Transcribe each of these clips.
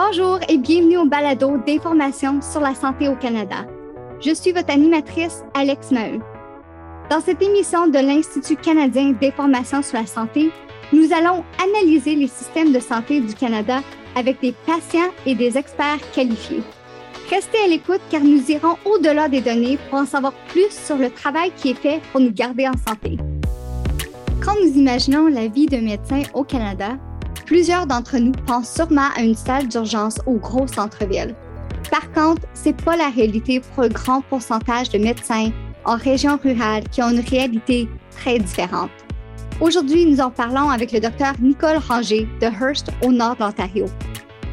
Bonjour et bienvenue au balado d'information sur la santé au Canada. Je suis votre animatrice, Alex Maheu. Dans cette émission de l'Institut canadien d'information sur la santé, nous allons analyser les systèmes de santé du Canada avec des patients et des experts qualifiés. Restez à l'écoute car nous irons au-delà des données pour en savoir plus sur le travail qui est fait pour nous garder en santé. Quand nous imaginons la vie d'un médecin au Canada, plusieurs d'entre nous pensent sûrement à une salle d'urgence au gros centre-ville. Par contre, c'est pas la réalité pour le grand pourcentage de médecins en région rurale qui ont une réalité très différente. Aujourd'hui, nous en parlons avec le docteur Nicole Ranger de Hearst au nord de l'Ontario.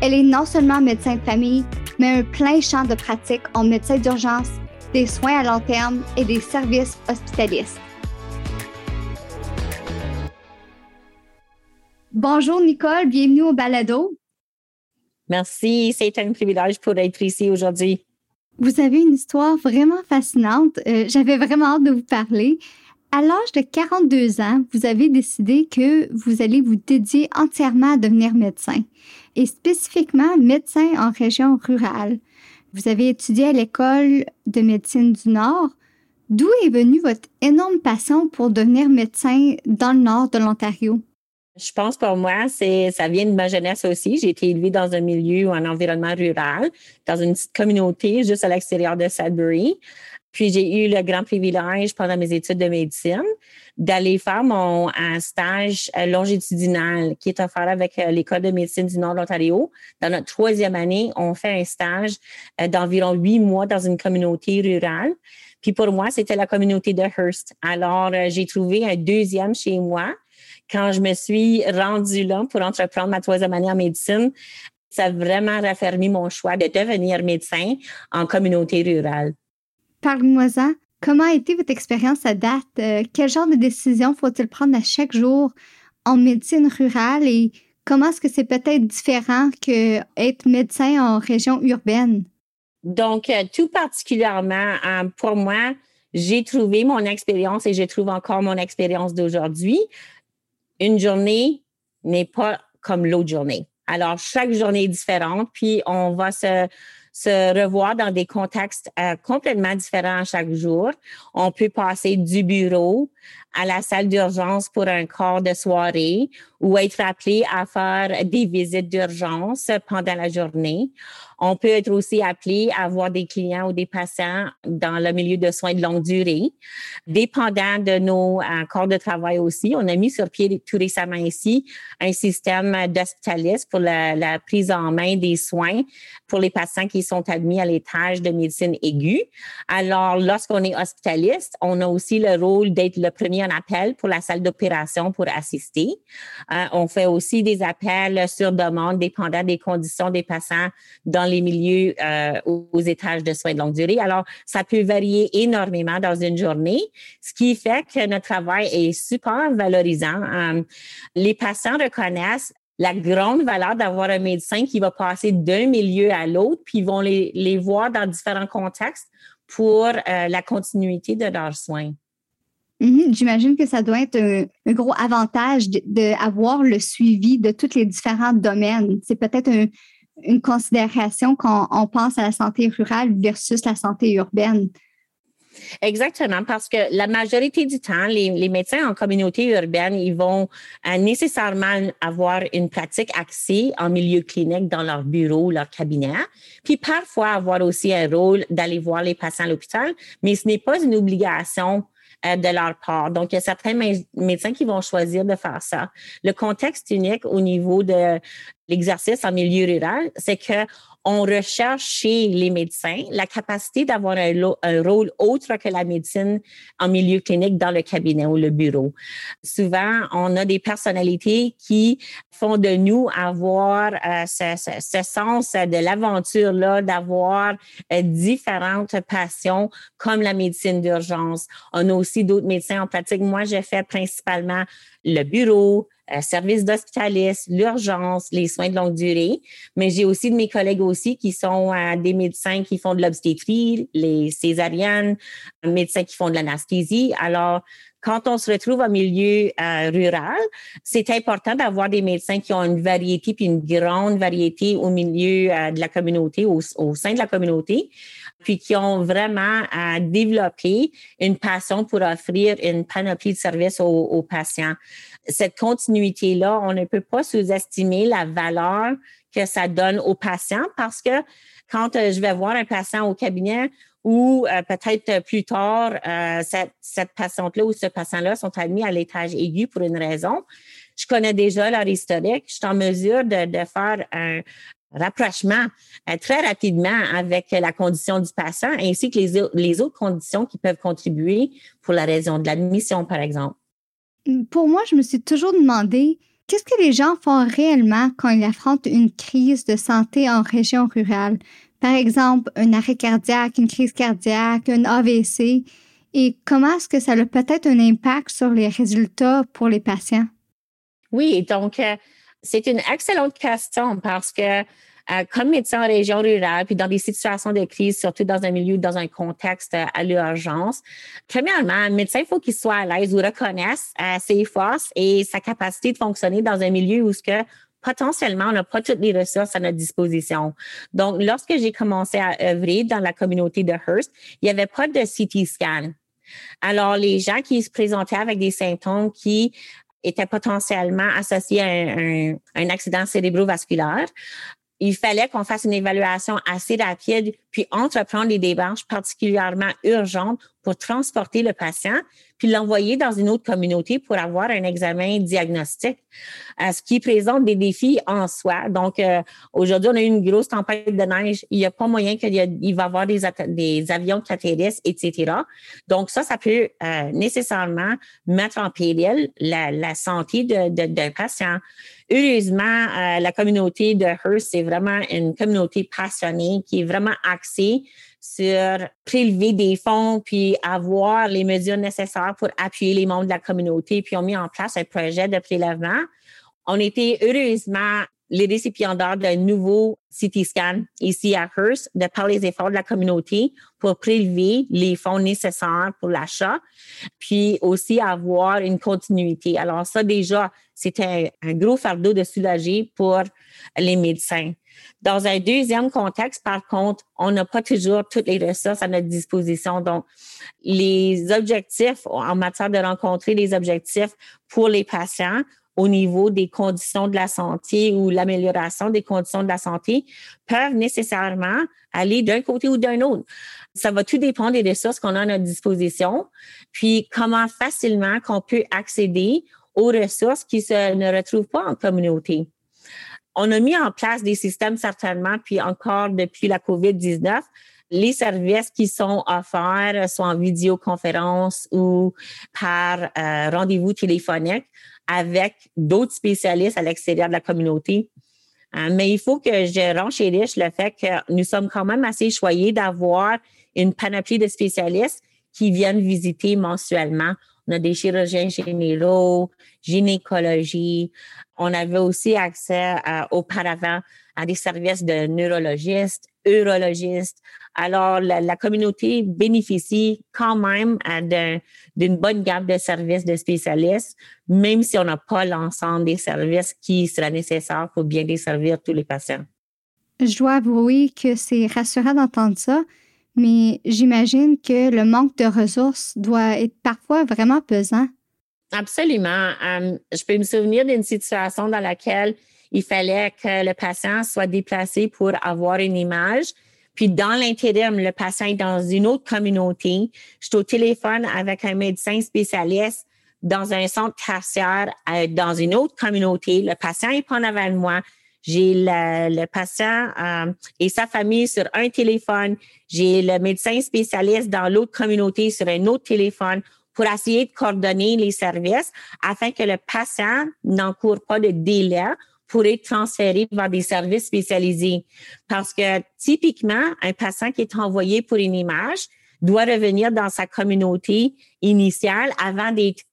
Elle est non seulement médecin de famille, mais un plein champ de pratique en médecine d'urgence, des soins à long terme et des services hospitalistes. Bonjour Nicole, bienvenue au balado. Merci, c'est un privilège pour être ici aujourd'hui. Vous avez une histoire vraiment fascinante. Euh, j'avais vraiment hâte de vous parler. À l'âge de 42 ans, vous avez décidé que vous allez vous dédier entièrement à devenir médecin, et spécifiquement médecin en région rurale. Vous avez étudié à l'école de médecine du Nord. D'où est venue votre énorme passion pour devenir médecin dans le nord de l'Ontario? Je pense pour moi, c'est ça vient de ma jeunesse aussi. J'ai été élevée dans un milieu ou un environnement rural, dans une petite communauté juste à l'extérieur de Sudbury. Puis j'ai eu le grand privilège pendant mes études de médecine d'aller faire mon un stage euh, longitudinal qui est offert avec euh, l'École de médecine du Nord de l'Ontario. Dans notre troisième année, on fait un stage euh, d'environ huit mois dans une communauté rurale. Puis pour moi, c'était la communauté de Hearst. Alors, j'ai trouvé un deuxième chez moi quand je me suis rendue là pour entreprendre ma troisième année en médecine, ça a vraiment raffermi mon choix de devenir médecin en communauté rurale. Parle-moi-en. Comment a été votre expérience à date? Euh, quel genre de décision faut-il prendre à chaque jour en médecine rurale et comment est-ce que c'est peut-être différent que être médecin en région urbaine? Donc, euh, tout particulièrement, euh, pour moi, j'ai trouvé mon expérience et je trouve encore mon expérience d'aujourd'hui une journée n'est pas comme l'autre journée. Alors, chaque journée est différente, puis on va se, se revoir dans des contextes euh, complètement différents chaque jour. On peut passer du bureau à la salle d'urgence pour un corps de soirée ou être appelé à faire des visites d'urgence pendant la journée. On peut être aussi appelé à voir des clients ou des patients dans le milieu de soins de longue durée. Dépendant de nos euh, corps de travail aussi, on a mis sur pied tout récemment ici un système d'hospitalistes pour la, la, prise en main des soins pour les patients qui sont admis à l'étage de médecine aiguë. Alors, lorsqu'on est hospitaliste, on a aussi le rôle d'être le premier appel pour la salle d'opération pour assister. Euh, on fait aussi des appels sur demande dépendant des conditions des patients dans les milieux euh, aux étages de soins de longue durée. Alors, ça peut varier énormément dans une journée, ce qui fait que notre travail est super valorisant. Euh, les patients reconnaissent la grande valeur d'avoir un médecin qui va passer d'un milieu à l'autre, puis vont les, voir dans différents contextes pour la continuité de leurs soins. Mm-hmm. J'imagine que ça doit être un, gros avantage d'avoir le suivi de tous les différents domaines. C'est peut-être un, une considération quand on pense à la santé rurale versus la santé urbaine. Exactement, parce que la majorité du temps, les, médecins en communauté urbaine, ils vont euh, nécessairement avoir une pratique axée en milieu clinique dans leur bureau, leur cabinet, puis parfois avoir aussi un rôle d'aller voir les patients à l'hôpital, mais ce n'est pas une obligation de leur part. Donc, il y a certains médecins qui vont choisir de faire ça. Le contexte unique au niveau de l'exercice en milieu rural, c'est que on recherche chez les médecins la capacité d'avoir un, rôle autre que la médecine en milieu clinique dans le cabinet ou le bureau. Souvent, on a des personnalités qui font de nous avoir euh, ce, sens de l'aventure là, d'avoir euh, différentes passions comme la médecine d'urgence. On a aussi d'autres médecins en pratique. Moi, j'ai fait principalement le bureau, euh, services d'hospitalistes, l'urgence, les soins de longue durée. Mais j'ai aussi de mes collègues aussi qui sont euh, des médecins qui font de l'obstétrie, les césariennes, médecins qui font de l'anesthésie. Alors, quand on se retrouve au milieu euh, rural, c'est important d'avoir des médecins qui ont une variété, puis une grande variété au milieu euh, de la communauté, au, sein de la communauté, puis qui ont vraiment euh, développé une passion pour offrir une panoplie de services aux, patients. Cette continuité-là, on ne peut pas sous-estimer la valeur que ça donne aux patients parce que quand je vais voir un patient au cabinet, ou euh, peut-être plus tard, euh, cette, patiente-là ou ce patient-là sont admis à l'étage aigu pour une raison. Je connais déjà leur historique. Je suis en mesure de faire un rapprochement euh, très rapidement avec la condition du patient ainsi que les, les autres conditions qui peuvent contribuer pour la raison de l'admission, par exemple. Pour moi, je me suis toujours demandé qu'est-ce que les gens font réellement quand ils affrontent une crise de santé en région rurale? Par exemple, un arrêt cardiaque, une crise cardiaque, un AVC, et comment est-ce que ça a peut-être un impact sur les résultats pour les patients? Oui, donc euh, c'est une excellente question parce que euh, comme médecin en région rurale, puis dans des situations de crise, surtout dans un milieu, dans un contexte euh, à l'urgence, premièrement, un médecin, il faut qu'il soit à l'aise ou reconnaisse ses forces et sa capacité de fonctionner dans un milieu où ce que potentiellement, on n'a pas toutes les ressources à notre disposition. Donc, lorsque j'ai commencé à œuvrer dans la communauté de Hearst, il n'y avait pas de CT scan. Alors, les gens qui se présentaient avec des symptômes qui étaient potentiellement associés à un, un accident cérébrovasculaire, il fallait qu'on fasse une évaluation assez rapide, puis entreprendre des démarches particulièrement urgentes pour transporter le patient, puis l'envoyer dans une autre communauté pour avoir un examen diagnostique, euh, ce qui présente des défis en soi. Donc, euh, aujourd'hui, on a eu une grosse tempête de neige. Il n'y a pas moyen qu'il y, va y avoir des, des, avions qui atterrissent, etc. Donc, ça, ça peut euh, nécessairement mettre en péril la, la santé d'un de, de, patient. Heureusement, la communauté de Hearst, c'est vraiment une communauté passionnée qui est vraiment axée sur prélever des fonds puis avoir les mesures nécessaires pour appuyer les membres de la communauté, puis ont mis en place un projet de prélèvement. On était heureusement les récipiendaires d'un nouveau CT scan ici à Hearst de par les efforts de la communauté pour prélever les fonds nécessaires pour l'achat, puis aussi avoir une continuité. Alors ça déjà, c'était un, gros fardeau de soulager pour les médecins. Dans un deuxième contexte, par contre, on n'a pas toujours toutes les ressources à notre disposition. Donc, les objectifs en matière de rencontrer les objectifs pour les patients au niveau des conditions de la santé ou l'amélioration des conditions de la santé peuvent nécessairement aller d'un côté ou d'un autre. Ça va tout dépendre des ressources qu'on a à notre disposition, puis comment facilement qu'on peut accéder aux ressources qui se, ne retrouvent pas en communauté on a mis en place des systèmes certainement, puis encore depuis la COVID-19, les services qui sont offerts, soit en vidéoconférence ou par euh, rendez-vous téléphonique avec d'autres spécialistes à l'extérieur de la communauté. Euh, mais il faut que je renchérisse le fait que nous sommes quand même assez choyés d'avoir une panoplie de spécialistes qui viennent visiter mensuellement. On a des chirurgiens généraux, gynécologie. On avait aussi accès auparavant à des services de neurologistes, urologistes. Alors, la, communauté bénéficie quand même d'une bonne gamme de services de spécialistes, même si on n'a pas l'ensemble des services qui sera nécessaire pour bien desservir tous les patients. Je dois avouer que c'est rassurant d'entendre ça, mais j'imagine que le manque de ressources doit être parfois vraiment pesant. Absolument. Euh, je peux me souvenir d'une situation dans laquelle il fallait que le patient soit déplacé pour avoir une image. Puis dans l'intérim, le patient est dans une autre communauté. Je suis au téléphone avec un médecin spécialiste dans un centre tertiaire euh, dans une autre communauté. Le patient est pas en avant de moi. J'ai le, patient euh, et sa famille sur un téléphone. J'ai le médecin spécialiste dans l'autre communauté sur un autre téléphone pour essayer de coordonner les services afin que le patient n'encourt pas de délai pour être transféré vers des services spécialisés. Parce que typiquement, un patient qui est envoyé pour une image doit revenir dans sa communauté initiale avant d'être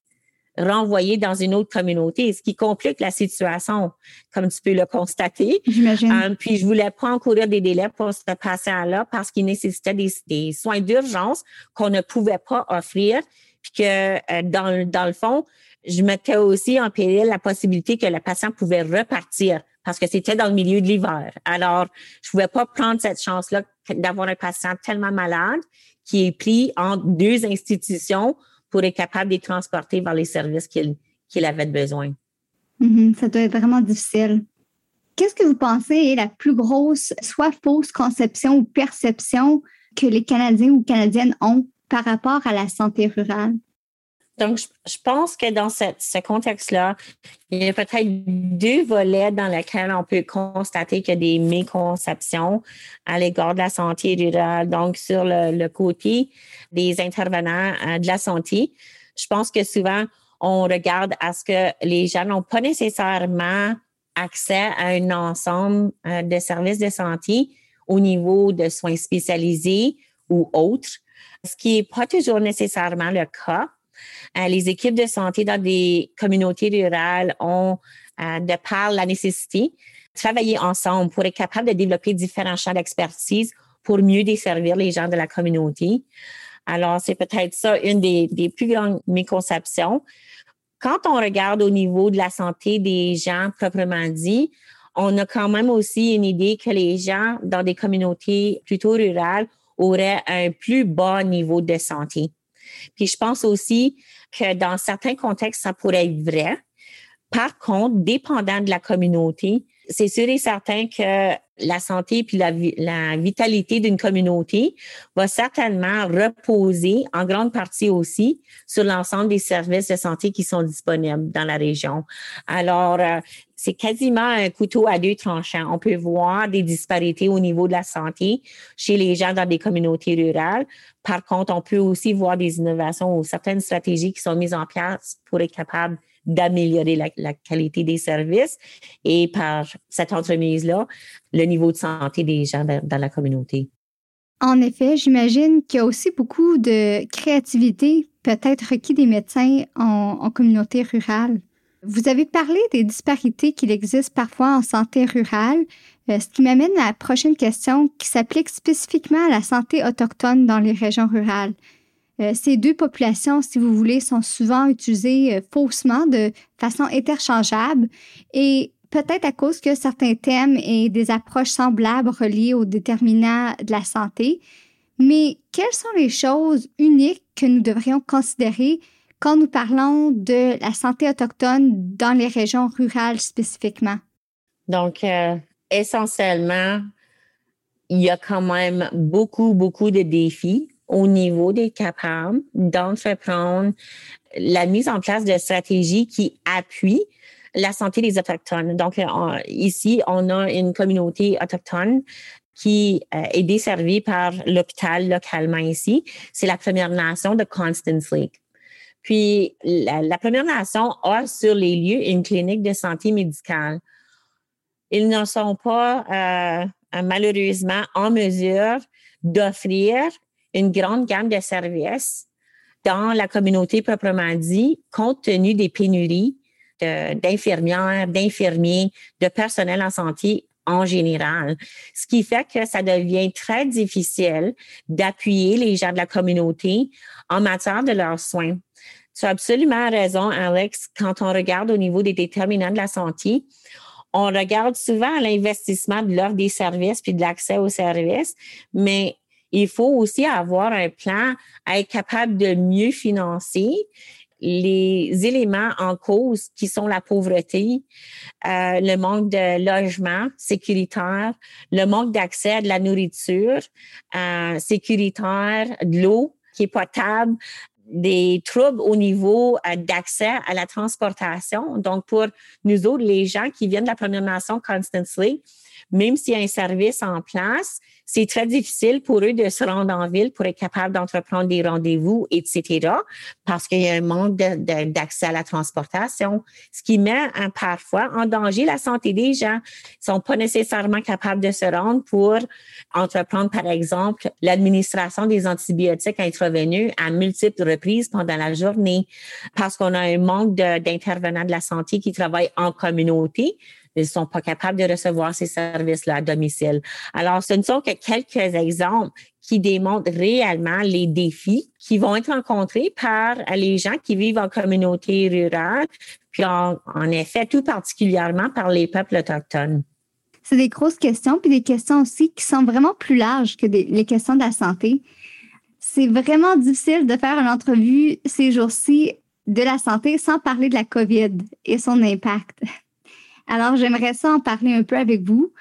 renvoyés dans une autre communauté, ce qui complique la situation, comme tu peux le constater. J'imagine. Euh, puis je voulais pas encourir des délais pour ce patient-là parce qu'il nécessitait des, soins d'urgence qu'on ne pouvait pas offrir, puis que euh, dans, dans le fond, je mettais aussi en péril la possibilité que le patient pouvait repartir parce que c'était dans le milieu de l'hiver. Alors, je pouvais pas prendre cette chance-là d'avoir un patient tellement malade qui est pris en deux institutions pour être capable de les transporter vers les services qu'il avait besoin. Mm-hmm. ça doit être vraiment difficile. Qu'est-ce que vous pensez est la plus grosse, soit fausse conception ou perception que les Canadiens ou Canadiennes ont par rapport à la santé rurale? Donc, je, pense que dans ce contexte-là, il y a peut-être deux volets dans lesquels on peut constater qu'il y a des méconceptions à l'égard de la santé rurale. Donc, sur le, côté des intervenants euh, de la santé, je pense que souvent, on regarde à ce que les gens n'ont pas nécessairement accès à un ensemble euh, de services de santé au niveau de soins spécialisés ou autres, ce qui n'est pas toujours nécessairement le cas. Euh, les équipes de santé dans des communautés rurales ont, euh, de par la nécessité, travailler ensemble pour être capable de développer différents champs d'expertise pour mieux desservir les gens de la communauté. Alors, c'est peut-être ça une des, des plus grandes méconceptions. Quand on regarde au niveau de la santé des gens proprement dit, on a quand même aussi une idée que les gens dans des communautés plutôt rurales auraient un plus bas niveau de santé. Puis je pense aussi que dans certains contextes, ça pourrait être vrai. Par contre, dépendant de la communauté, c'est sûr et certain que la santé puis la, la vitalité d'une communauté va certainement reposer en grande partie aussi sur l'ensemble des services de santé qui sont disponibles dans la région. Alors, euh, c'est quasiment un couteau à deux tranchants. On peut voir des disparités au niveau de la santé chez les gens dans des communautés rurales. Par contre, on peut aussi voir des innovations ou certaines stratégies qui sont mises en place pour être capable d'améliorer la, qualité des services et par cette entremise-là, le niveau de santé des gens dans, la communauté. En effet, j'imagine qu'il y a aussi beaucoup de créativité peut-être requis des médecins en communauté rurale. Vous avez parlé des disparités qu'il existe parfois en santé rurale, euh, ce qui m'amène à la prochaine question qui s'applique spécifiquement à la santé autochtone dans les régions rurales. Euh, ces deux populations, si vous voulez, sont souvent utilisées euh, faussement de façon interchangeable et peut-être à cause que certains thèmes et des approches semblables reliées aux déterminants de la santé. Mais quelles sont les choses uniques que nous devrions considérer quand nous parlons de la santé autochtone dans les régions rurales spécifiquement? Donc, euh, essentiellement, il y a quand même beaucoup, beaucoup de défis au niveau des capables d'entreprendre la mise en place de stratégies qui appuient la santé des Autochtones. Donc, euh, ici, on a une communauté autochtone qui euh, est desservie par l'hôpital localement ici. C'est la Première Nation de Constance Lake. Puis, la, Première Nation a sur les lieux une clinique de santé médicale. Ils ne sont pas euh, malheureusement en mesure d'offrir une grande gamme de services dans la communauté proprement dit, compte tenu des pénuries d'infirmières, d'infirmiers, de personnel en santé en général. Ce qui fait que ça devient très difficile d'appuyer les gens de la communauté en matière de leurs soins. Tu as absolument raison, Alex, quand on regarde au niveau des déterminants de la santé, on regarde souvent l'investissement de l'offre des services puis de l'accès aux services, mais il faut aussi avoir un plan à être capable de mieux financer les éléments en cause qui sont la pauvreté, euh, le manque de logement sécuritaire, le manque d'accès à de la nourriture euh, sécuritaire, de l'eau qui est potable, des troubles au niveau euh, d'accès à la transportation. Donc, pour nous autres, les gens qui viennent de la Première Nation Constance même s'il y a un service en place, c'est très difficile pour eux de se rendre en ville pour être capable d'entreprendre des rendez-vous, etc., parce qu'il y a un manque d'accès à la transportation, ce qui met hein, parfois en danger la santé des gens. Ils sont pas nécessairement capables de se rendre pour entreprendre, par exemple, l'administration des antibiotiques intraveineux à multiples reprises pendant la journée, parce qu'on a un manque d'intervenants de la santé qui travaillent en communauté ils ne sont pas capables de recevoir ces services-là à domicile. Alors, ce ne sont que quelques exemples qui démontrent réellement les défis qui vont être rencontrés par les gens qui vivent en communauté rurale, puis en, effet, tout particulièrement par les peuples autochtones. C'est des grosses questions, puis des questions aussi qui sont vraiment plus larges que les questions de la santé. C'est vraiment difficile de faire une entrevue ces jours-ci de la santé sans parler de la COVID et son impact. Alors, j'aimerais ça en parler un peu avec vous.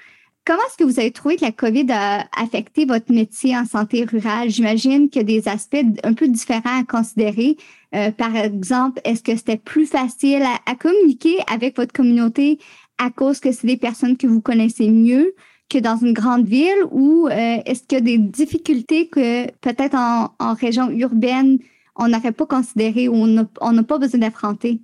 Comment est-ce que vous avez trouvé que la COVID a affecté votre métier en santé rurale? J'imagine qu'il y a des aspects un peu différents à considérer. Euh, par exemple, est-ce que c'était plus facile à, communiquer avec votre communauté à cause que c'est des personnes que vous connaissez mieux que dans une grande ville? Ou euh, est-ce qu'il y a des difficultés que peut-être en, en région urbaine, on n'aurait pas considéré ou on n'a pas besoin d'affronter?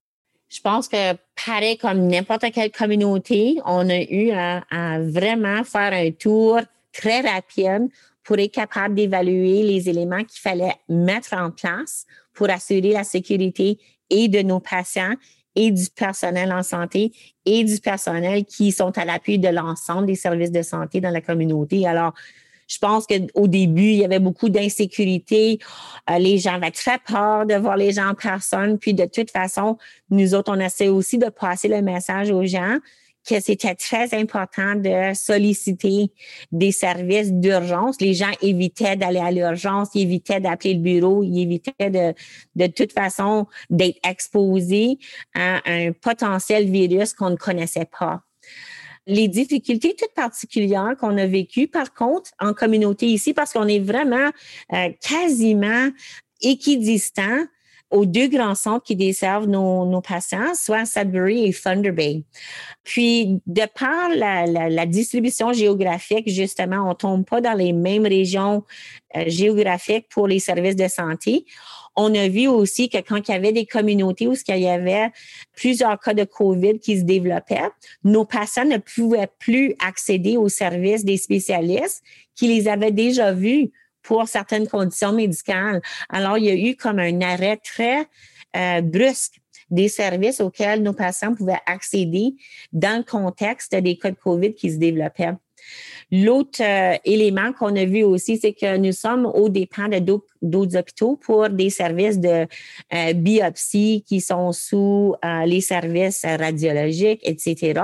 Je pense que pareil comme n'importe quelle communauté, on a eu à, vraiment faire un tour très rapide pour être capable d'évaluer les éléments qu'il fallait mettre en place pour assurer la sécurité et de nos patients et du personnel en santé et du personnel qui sont à l'appui de l'ensemble des services de santé dans la communauté. Alors, je pense qu'au début, il y avait beaucoup d'insécurité. Euh, les gens avaient très peur de voir les gens en personne. Puis de toute façon, nous autres, on essaie aussi de passer le message aux gens que c'était très important de solliciter des services d'urgence. Les gens évitaient d'aller à l'urgence, ils évitaient d'appeler le bureau, ils évitaient de, de toute façon d'être exposés à un potentiel virus qu'on ne connaissait pas. Les difficultés toutes particulières qu'on a vécues, par contre, en communauté ici, parce qu'on est vraiment euh, quasiment équidistant aux deux grands centres qui desservent nos, patients, soit Sudbury et Thunder Bay. Puis, de par la, la, distribution géographique, justement, on tombe pas dans les mêmes régions euh, géographiques pour les services de santé on a vu aussi que quand il y avait des communautés où il y avait plusieurs cas de COVID qui se développaient, nos patients ne pouvaient plus accéder aux services des spécialistes qui les avaient déjà vus pour certaines conditions médicales. Alors, il y a eu comme un arrêt très euh, brusque des services auxquels nos patients pouvaient accéder dans le contexte des cas de COVID qui se développaient. L'autre euh, élément qu'on a vu aussi, c'est que nous sommes au dépend de d'autres hôpitaux pour des services de euh, biopsie qui sont sous les services radiologiques, etc.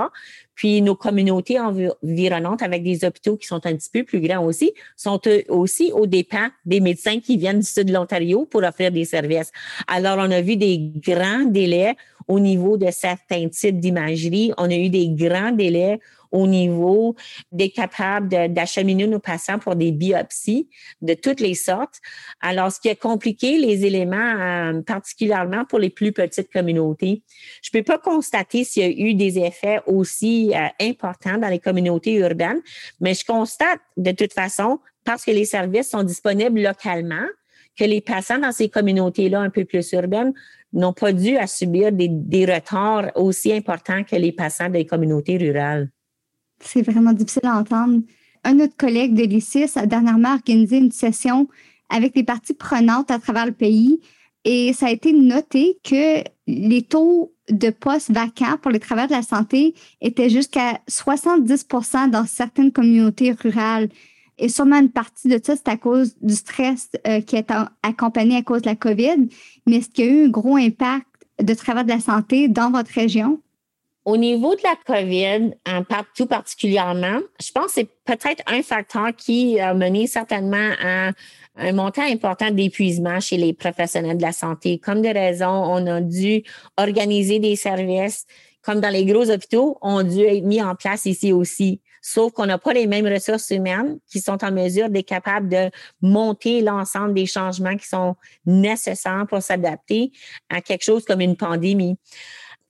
Puis nos communautés environnantes avec des hôpitaux qui sont un petit peu plus grands aussi sont aussi au dépend des médecins qui viennent du sud de l'Ontario pour offrir des services. Alors, on a vu des grands délais au niveau de certains types d'imagerie. On a eu des grands délais au niveau des capables d'acheminer nos patients pour des biopsies de toutes les sortes. Alors, ce qui a compliqué les éléments, euh, particulièrement pour les plus petites communautés. Je ne peux pas constater s'il y a eu des effets aussi euh, importants dans les communautés urbaines, mais je constate de toute façon, parce que les services sont disponibles localement, que les patients dans ces communautés-là un peu plus urbaines n'ont pas dû subir des, retards aussi importants que les patients des communautés rurales. C'est vraiment difficile à entendre. Un autre collègue de l'ICIS a dernièrement organisé une session avec des parties prenantes à travers le pays et ça a été noté que les taux de postes vacants pour les travailleurs de la santé étaient jusqu'à 70% dans certaines communautés rurales. Et sûrement une partie de ça, c'est à cause du stress euh, qui est accompagné à cause de la COVID. Mais est-ce qu'il y a eu un gros impact de travail de la santé dans votre région? Au niveau de la COVID, en tout particulièrement, je pense que c'est peut-être un facteur qui a mené certainement à un montant important d'épuisement chez les professionnels de la santé. Comme de raison, on a dû organiser des services, comme dans les gros hôpitaux, ont dû être mis en place ici aussi. Sauf qu'on n'a pas les mêmes ressources humaines qui sont en mesure d'être capables de monter l'ensemble des changements qui sont nécessaires pour s'adapter à quelque chose comme une pandémie.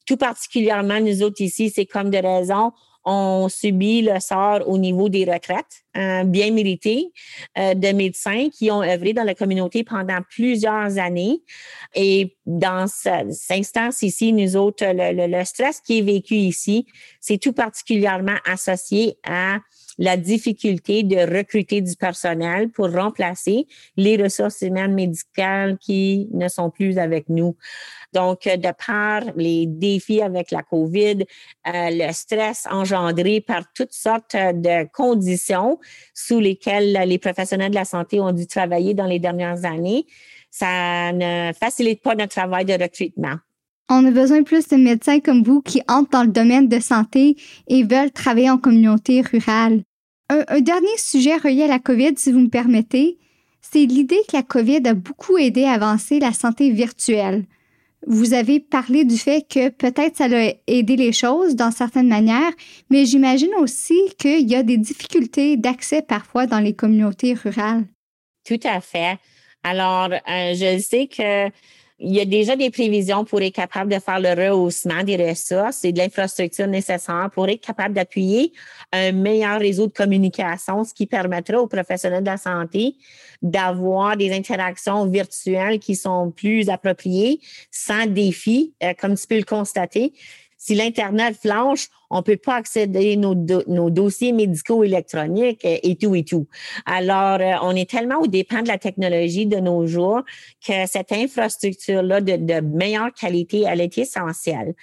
Tout particulièrement nous autres ici, c'est comme de raison, ont subi le sort au niveau des retraites euh, bien méritées euh, de médecins qui ont œuvré dans la communauté pendant plusieurs années. Et dans cette instance ici, nous autres, le stress qui est vécu ici, c'est tout particulièrement associé à la difficulté de recruter du personnel pour remplacer les ressources humaines médicales qui ne sont plus avec nous. Donc, de par les défis avec la COVID, euh, le stress engendré par toutes sortes de conditions sous lesquelles les professionnels de la santé ont dû travailler dans les dernières années, ça ne facilite pas notre travail de recrutement. On a besoin plus de médecins comme vous qui entrent dans le domaine de santé et veulent travailler en communauté rurale. Un, dernier sujet relié à la COVID, si vous me permettez, c'est l'idée que la COVID a beaucoup aidé à avancer la santé virtuelle. Vous avez parlé du fait que peut-être ça a aidé les choses dans certaines manières, mais j'imagine aussi qu'il y a des difficultés d'accès parfois dans les communautés rurales. Tout à fait. Alors, euh, je sais que il y a déjà des prévisions pour être capable de faire le rehaussement des ressources. Et de l'infrastructure nécessaire pour être capable d'appuyer un meilleur réseau de communication, ce qui permettra aux professionnels de la santé d'avoir des interactions virtuelles qui sont plus appropriées, sans défi, euh, comme tu peux le constater si l'Internet flanche, on ne peut pas accéder nos, nos dossiers médicaux électroniques et, tout et tout. Alors, euh, on est tellement au dépend de la technologie de nos jours que cette infrastructure-là de, meilleure qualité, elle est essentielle.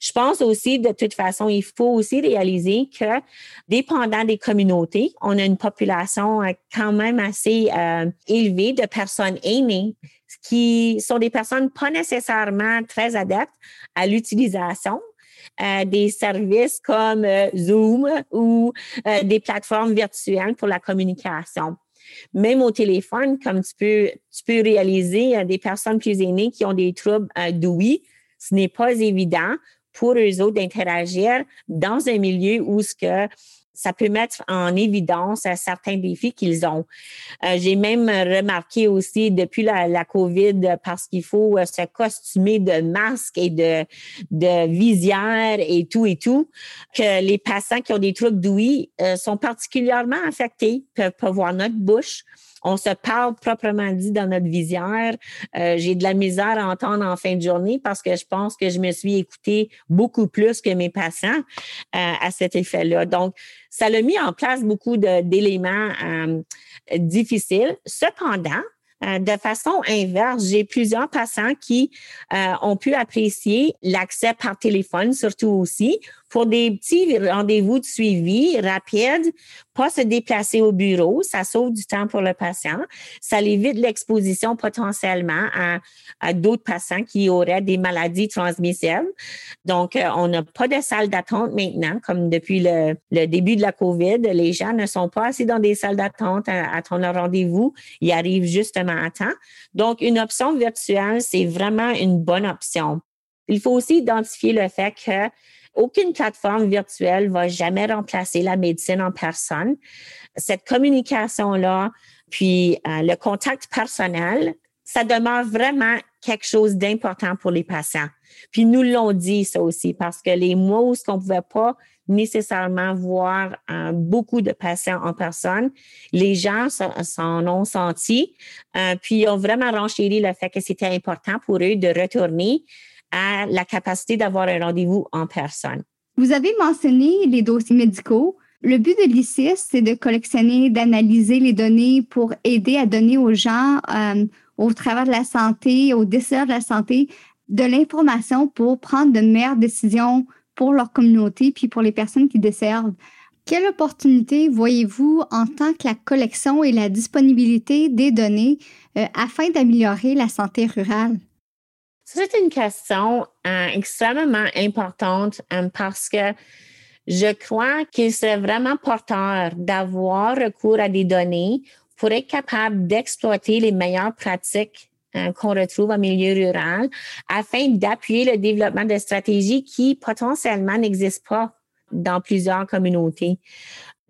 Je pense aussi, de toute façon, il faut aussi réaliser que, dépendant des communautés, on a une population euh, quand même assez euh, élevée de personnes aînées qui sont des personnes pas nécessairement très adeptes à l'utilisation des services comme euh, Zoom ou euh, des plateformes virtuelles pour la communication. Même au téléphone, comme tu peux, tu peux réaliser euh, des personnes plus aînées qui ont des troubles d'ouïe, ce n'est pas évident pour eux autres d'interagir dans un milieu où ce que ça peut mettre en évidence certains défis qu'ils ont. Euh, j'ai même remarqué aussi depuis la, COVID, parce qu'il faut euh, se costumer de masques et de, de visières et tout et tout, que les patients qui ont des troubles d'ouïe euh, sont particulièrement affectés, peuvent pas voir notre bouche on se parle proprement dit dans notre visière. Euh, j'ai de la misère à entendre en fin de journée parce que je pense que je me suis écoutée beaucoup plus que mes patients euh, à cet effet-là. Donc, ça l'a mis en place beaucoup d'éléments euh, difficiles. Cependant, de façon inverse, j'ai plusieurs patients qui ont pu apprécier l'accès par téléphone, surtout aussi, pour des petits rendez-vous de suivi rapides, pas se déplacer au bureau, ça sauve du temps pour le patient, ça évite l'exposition potentiellement à, à d'autres patients qui auraient des maladies transmissibles. Donc, euh, on n'a pas de salle d'attente maintenant, comme depuis le, début de la COVID. Les gens ne sont pas assis dans des salles d'attente à, attendre leur rendez-vous. Ils arrivent justement à temps. Donc, une option virtuelle, c'est vraiment une bonne option. Il faut aussi identifier le fait que aucune plateforme virtuelle va jamais remplacer la médecine en personne. Cette communication-là, puis euh, le contact personnel, ça demeure vraiment quelque chose d'important pour les patients. Puis nous l'ont dit ça aussi parce que les mois où on pouvait pas nécessairement voir euh, beaucoup de patients en personne, les gens s'en ont senti, euh, puis ils ont vraiment renchéri le fait que c'était important pour eux de retourner à la capacité d'avoir un rendez-vous en personne. Vous avez mentionné les dossiers médicaux. Le but de l'ICIS, c'est de collectionner, d'analyser les données pour aider à donner aux gens, euh, au travers de la santé, aux décideurs de la santé, de l'information pour prendre de meilleures décisions pour leur communauté puis pour les personnes qui desservent. Quelle opportunité voyez-vous en tant que la collection et la disponibilité des données euh, afin d'améliorer la santé rurale? C'est une question euh, extrêmement importante euh, parce que je crois qu'il serait vraiment porteur d'avoir recours à des données pour être capable d'exploiter les meilleures pratiques euh, qu'on retrouve en milieu rural afin d'appuyer le développement de stratégies qui potentiellement n'existent pas dans plusieurs communautés.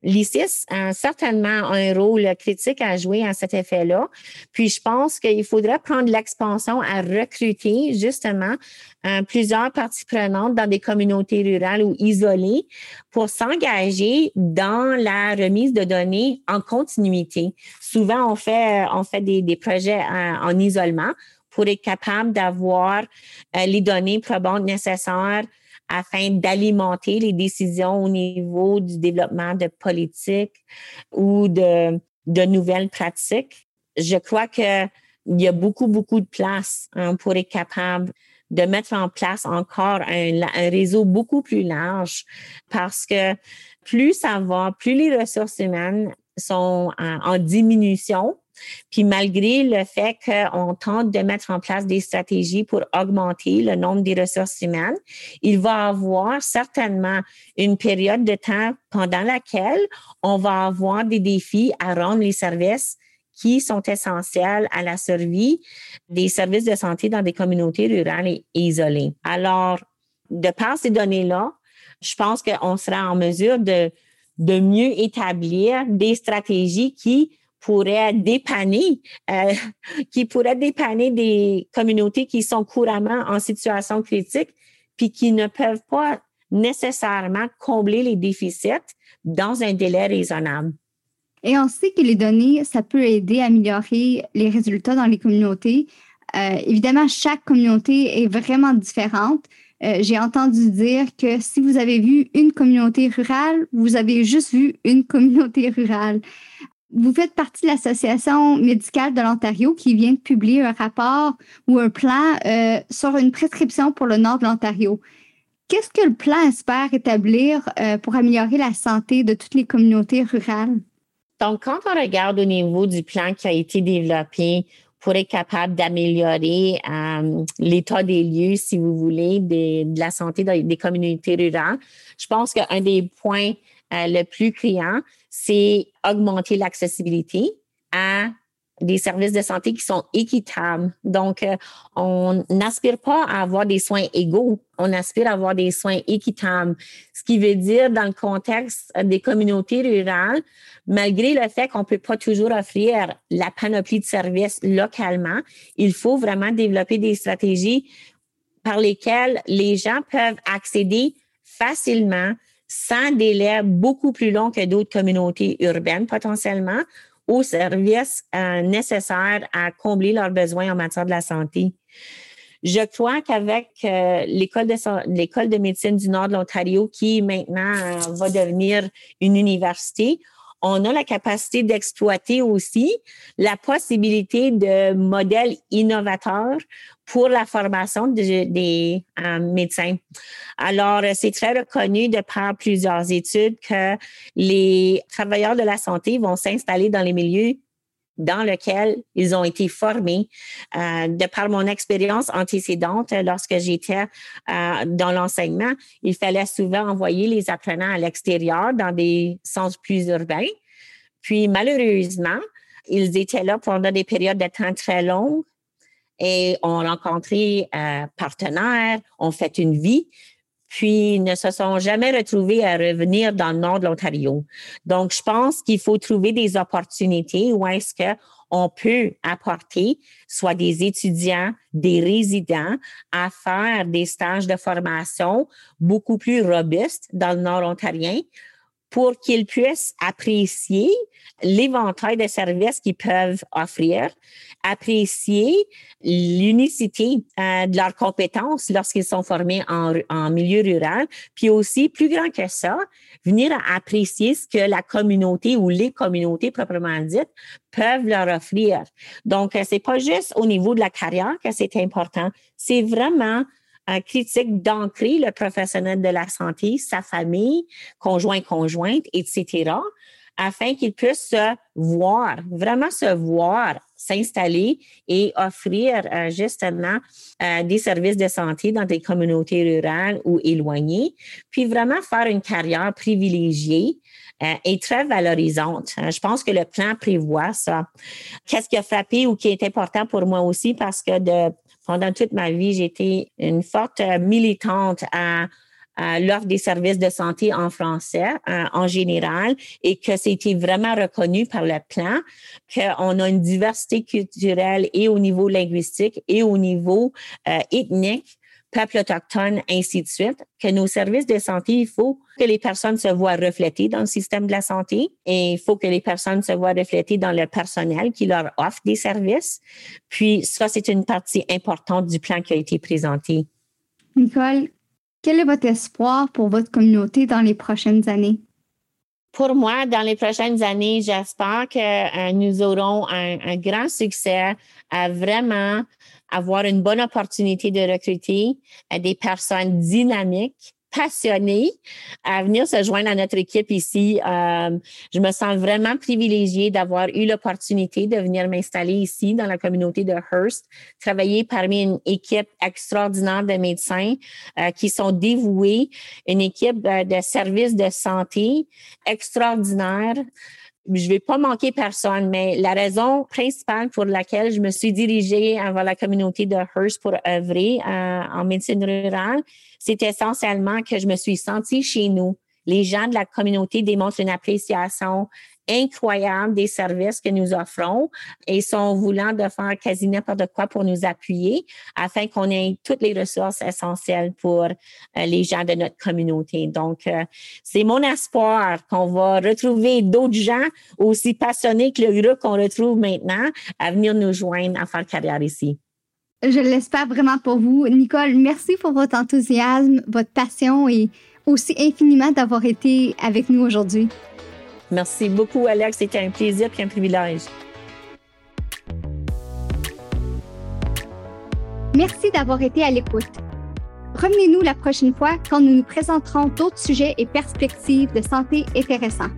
l'ICIS a certainement un rôle critique à jouer à cet effet-là. Puis je pense qu'il faudrait prendre l'expansion à recruter justement euh, plusieurs parties prenantes dans des communautés rurales ou isolées pour s'engager dans la remise de données en continuité. Souvent, on fait, on fait des, projets en, en isolement pour être capable d'avoir euh, les données probantes nécessaires afin d'alimenter les décisions au niveau du développement de politiques ou de, de nouvelles pratiques. Je crois qu'il y a beaucoup, beaucoup de place hein, pour être capable de mettre en place encore un, un, réseau beaucoup plus large parce que plus ça va, plus les ressources humaines sont en, en diminution, puis malgré le fait qu'on tente de mettre en place des stratégies pour augmenter le nombre des ressources humaines, il va avoir certainement une période de temps pendant laquelle on va avoir des défis à rendre les services qui sont essentiels à la survie des services de santé dans des communautés rurales et isolées. Alors, de par ces données-là, je pense qu'on sera en mesure de, de mieux établir des stratégies qui pourrait dépanner, euh, qui pourrait dépanner des communautés qui sont couramment en situation critique, puis qui ne peuvent pas nécessairement combler les déficits dans un délai raisonnable. Et on sait que les données, ça peut aider à améliorer les résultats dans les communautés. Euh, évidemment, chaque communauté est vraiment différente. Euh, J'ai entendu dire que si vous avez vu une communauté rurale, vous avez juste vu une communauté rurale. Vous faites partie de l'Association médicale de l'Ontario qui vient de publier un rapport ou un plan euh, sur une prescription pour le nord de l'Ontario. Qu'est-ce que le plan espère établir euh, pour améliorer la santé de toutes les communautés rurales? Donc, quand on regarde au niveau du plan qui a été développé pour être capable d'améliorer euh, l'état des lieux, si vous voulez, de la santé des communautés rurales, je pense qu'un des points euh, le plus criant, c'est augmenter l'accessibilité à des services de santé qui sont équitables. Donc, euh, on n'aspire pas à avoir des soins égaux, on aspire à avoir des soins équitables. Ce qui veut dire, dans le contexte des communautés rurales, malgré le fait qu'on ne peut pas toujours offrir la panoplie de services localement, il faut vraiment développer des stratégies par lesquelles les gens peuvent accéder facilement sans délai beaucoup plus long que d'autres communautés urbaines potentiellement aux services euh, nécessaires à combler leurs besoins en matière de la santé. Je crois qu'avec euh, l'école de de médecine du Nord de l'Ontario, qui maintenant euh, va devenir une université, on a la capacité d'exploiter aussi la possibilité de modèles innovateurs pour la formation des euh, médecins. Alors, c'est très reconnu de par plusieurs études que les travailleurs de la santé vont s'installer dans les milieux dans lesquels ils ont été formés. Euh, de par mon expérience antécédente, lorsque j'étais euh, dans l'enseignement, il fallait souvent envoyer les apprenants à l'extérieur dans des centres plus urbains. Puis malheureusement, ils étaient là pendant des périodes de temps très longues et ont rencontré un partenaire, ont fait une vie, puis ne se sont jamais retrouvés à revenir dans le nord de l'Ontario. Donc, je pense qu'il faut trouver des opportunités où est-ce qu'on peut apporter soit des étudiants, des résidents à faire des stages de formation beaucoup plus robustes dans le nord ontarien pour qu'ils puissent apprécier l'éventail de services qu'ils peuvent offrir, apprécier l'unicité euh, de leurs compétences lorsqu'ils sont formés en, milieu rural, puis aussi, plus grand que ça, venir apprécier ce que la communauté ou les communautés proprement dites peuvent leur offrir. Donc, c'est pas juste au niveau de la carrière que c'est important, c'est vraiment critique d'ancrer le professionnel de la santé, sa famille, conjoint, conjointe, etc., afin qu'il puisse se voir, vraiment se voir s'installer et offrir euh, justement euh, des services de santé dans des communautés rurales ou éloignées, puis vraiment faire une carrière privilégiée euh, et très valorisante. je pense que le plan prévoit ça. Qu'est-ce qui a frappé ou qui est important pour moi aussi parce que de pendant toute ma vie, j'étais une forte militante à, l'offre des services de santé en français en général et que c'était vraiment reconnu par le plan qu'on a une diversité culturelle et au niveau linguistique et au niveau ethnique peuple autochtone, ainsi de suite, que nos services de santé, il faut que les personnes se voient reflétées dans le système de la santé et il faut que les personnes se voient reflétées dans le personnel qui leur offre des services. Puis ça, c'est une partie importante du plan qui a été présenté. Nicole, quel est votre espoir pour votre communauté dans les prochaines années? Pour moi, dans les prochaines années, j'espère que euh, nous aurons un, un, grand succès à vraiment avoir une bonne opportunité de recruter euh, des personnes dynamiques passionnés à venir se joindre à notre équipe ici. Euh, je me sens vraiment privilégiée d'avoir eu l'opportunité de venir m'installer ici dans la communauté de Hearst, travailler parmi une équipe extraordinaire de médecins euh, qui sont dévoués, une équipe de services de santé extraordinaire je vais pas manquer personne, mais la raison principale pour laquelle je me suis dirigée vers la communauté de Hearst pour œuvrer euh, en médecine rurale, c'est essentiellement que je me suis sentie chez nous. Les gens de la communauté démontrent une appréciation incroyable des services que nous offrons et sont voulants de faire quasi n'importe quoi pour nous appuyer afin qu'on ait toutes les ressources essentielles pour euh, les gens de notre communauté. Donc, euh, c'est mon espoir qu'on va retrouver d'autres gens aussi passionnés que le groupe qu'on retrouve maintenant à venir nous joindre à faire carrière ici. Je l'espère vraiment pour vous. Nicole, merci pour votre enthousiasme, votre passion et aussi infiniment d'avoir été avec nous aujourd'hui. Merci beaucoup, Alex. C'était un plaisir et un privilège. Merci d'avoir été à l'écoute. Revenez-nous la prochaine fois quand nous nous présenterons d'autres sujets et perspectives de santé intéressants.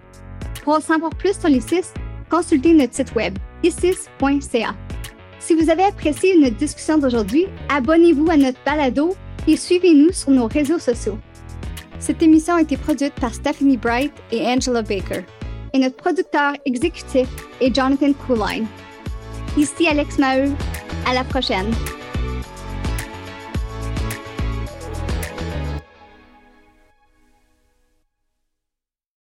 Pour en savoir plus sur les CIS, consultez notre site web icis.ca. Si vous avez apprécié notre discussion d'aujourd'hui, abonnez-vous à notre balado et suivez-nous sur nos réseaux sociaux. Cette émission a été produite par Stephanie Bright et Angela Baker et notre producteur exécutif est Jonathan Cooline. Ici Alex Maheu. À la prochaine.